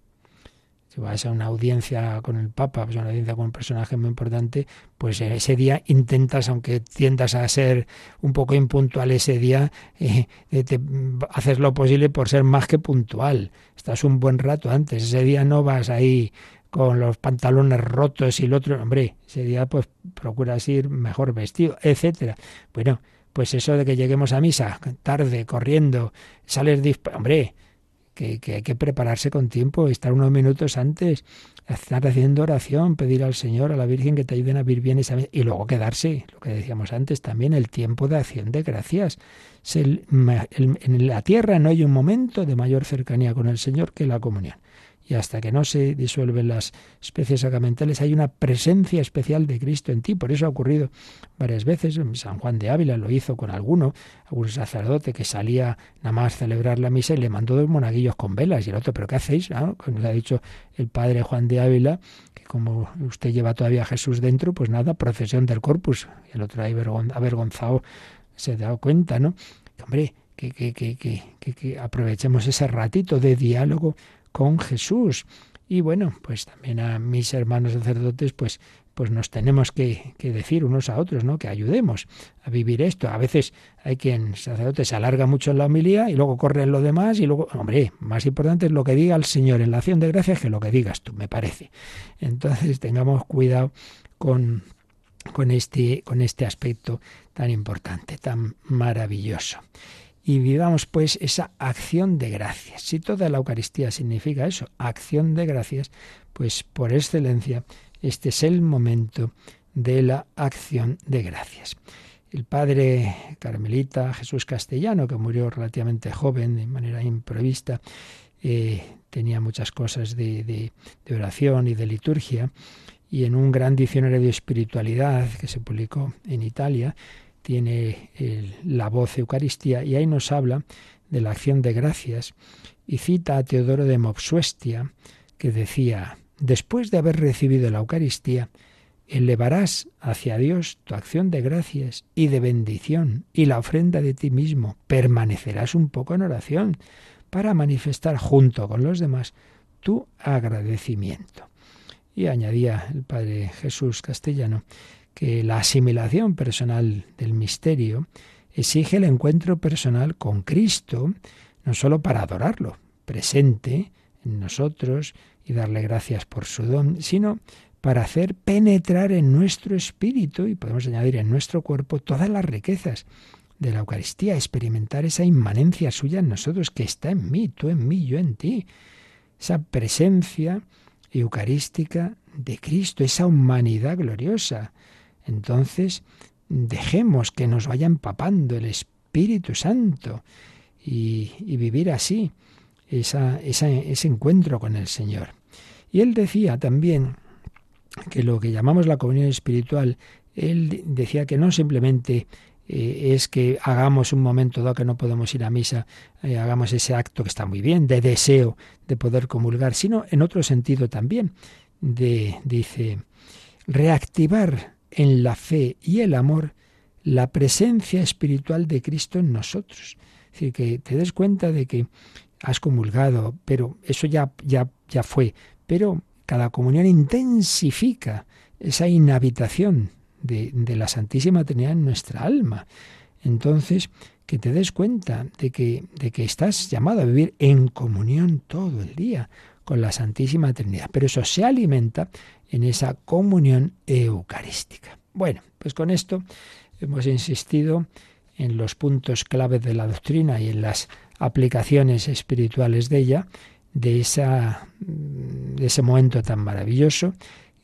Speaker 2: si vas a una audiencia con el Papa, pues una audiencia con un personaje muy importante, pues ese día intentas, aunque tiendas a ser un poco impuntual ese día, eh, eh, haces lo posible por ser más que puntual. Estás un buen rato antes. Ese día no vas ahí con los pantalones rotos y el otro, hombre, ese día pues procuras ir mejor vestido, etcétera. Bueno, pues eso de que lleguemos a misa tarde, corriendo, sales, hombre, que, hay que prepararse con tiempo, estar unos minutos antes, estar haciendo oración, pedir al Señor, a la Virgen que te ayuden a vivir bien esa y luego quedarse, lo que decíamos antes también, el tiempo de acción de gracias. en la tierra no hay un momento de mayor cercanía con el Señor que la comunión y hasta que no se disuelven las especies sacramentales hay una presencia especial de Cristo en ti. Por eso ha ocurrido varias veces. San Juan de Ávila lo hizo con alguno, algún sacerdote que salía nada más celebrar la misa y le mandó dos monaguillos con velas. Y el otro, ¿pero qué hacéis? ¿No? le ha dicho el padre Juan de Ávila, que como usted lleva todavía a Jesús dentro, pues nada, procesión del corpus. El otro ahí avergonzado se ha dado cuenta, ¿no? hombre, que, que, que, que aprovechemos ese ratito de diálogo con Jesús. Y bueno, pues también a mis hermanos sacerdotes, pues, pues nos tenemos que, decir unos a otros, ¿no? Que ayudemos a vivir esto. A veces hay quien, sacerdote, se alarga mucho en la homilía y luego corre en lo demás y luego, hombre, más importante es lo que diga el Señor en la acción de gracias que lo que digas tú, me parece. Entonces tengamos cuidado con, con, este, con este aspecto tan importante, tan maravilloso y vivamos pues esa acción de gracias. Si toda la Eucaristía significa eso, acción de gracias, pues por excelencia este es el momento de la acción de gracias. El padre carmelita Jesús Castellano, que murió relativamente joven, de manera imprevista, eh, tenía muchas cosas de, de oración y de liturgia, y en un gran diccionario de espiritualidad que se publicó en Italia, tiene la voz Eucaristía y ahí nos habla de la acción de gracias y cita a Teodoro de Mopsuestia que decía, después de haber recibido la Eucaristía, elevarás hacia Dios tu acción de gracias y de bendición y la ofrenda de ti mismo. Permanecerás un poco en oración para manifestar junto con los demás tu agradecimiento. Y añadía el Padre Jesús Castellano que la asimilación personal del misterio exige el encuentro personal con Cristo, no sólo para adorarlo, presente en nosotros y darle gracias por su don, sino para hacer penetrar en nuestro espíritu y podemos añadir en nuestro cuerpo todas las riquezas de la Eucaristía, experimentar esa inmanencia suya en nosotros que está en mí, tú en mí, yo en ti, esa presencia eucarística de Cristo, esa humanidad gloriosa, entonces, dejemos que nos vaya empapando el Espíritu Santo y, vivir así ese encuentro con el Señor. Y él decía también que lo que llamamos la comunión espiritual, él decía que no simplemente eh, es que hagamos un momento dado que no podemos ir a misa, eh, hagamos ese acto que está muy bien, de deseo de poder comulgar, sino en otro sentido también, de, dice, reactivar en la fe y el amor la presencia espiritual de Cristo en nosotros. Es decir, que te des cuenta de que has comulgado, pero eso ya, ya, ya fue. Pero cada comunión intensifica esa inhabitación de, de la Santísima Trinidad en nuestra alma. Entonces, que te des cuenta de que, de que estás llamado a vivir en comunión todo el día con la Santísima Trinidad. Pero eso se alimenta en esa comunión eucarística. Bueno, pues con esto hemos insistido en los puntos clave de la doctrina y en las aplicaciones espirituales de ella, de, esa, de ese momento tan maravilloso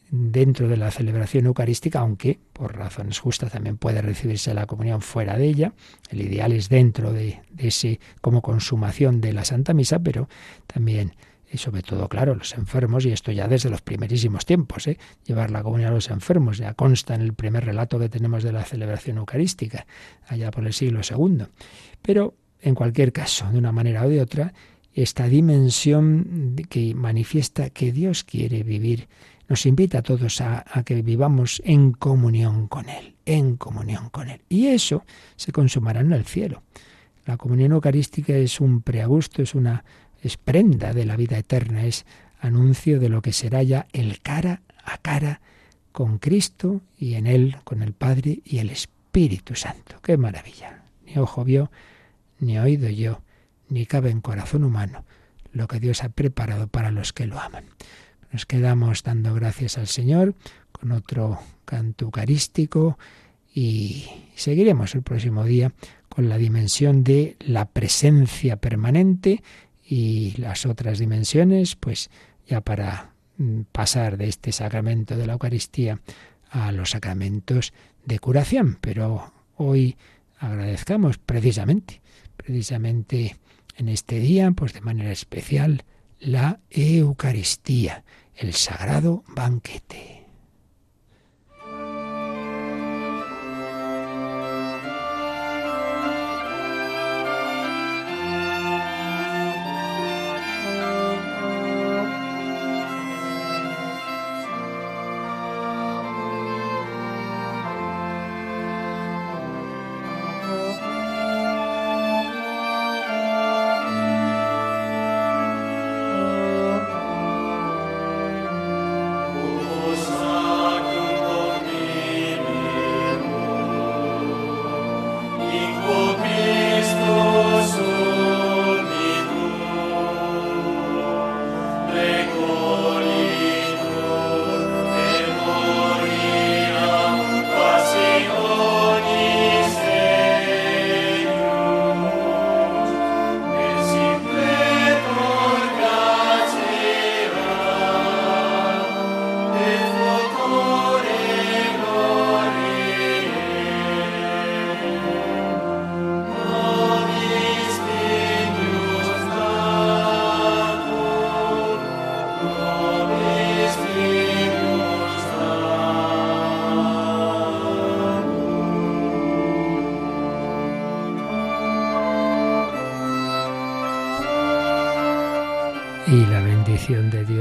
Speaker 2: dentro de la celebración eucarística, aunque por razones justas también puede recibirse la comunión fuera de ella. El ideal es dentro de, de ese como consumación de la Santa Misa, pero también y sobre todo, claro, los enfermos, y esto ya desde los primerísimos tiempos, ¿eh? llevar la comunión a los enfermos, ya consta en el primer relato que tenemos de la celebración eucarística, allá por el siglo II. Pero, en cualquier caso, de una manera o de otra, esta dimensión que manifiesta que Dios quiere vivir, nos invita a todos a, a que vivamos en comunión con Él, en comunión con Él. Y eso se consumará en el cielo. La comunión eucarística es un preagusto, es una es prenda de la vida eterna, es anuncio de lo que será ya el cara a cara con Cristo y en Él con el Padre y el Espíritu Santo. ¡Qué maravilla! Ni ojo vio, ni oído yo, ni cabe en corazón humano lo que Dios ha preparado para los que lo aman. Nos quedamos dando gracias al Señor con otro canto eucarístico y seguiremos el próximo día con la dimensión de la presencia permanente y las otras dimensiones, pues ya para mm, pasar de este sacramento de la Eucaristía a los sacramentos de curación. Pero hoy agradezcamos precisamente, precisamente en este día, pues de manera especial, la Eucaristía, el sagrado banquete.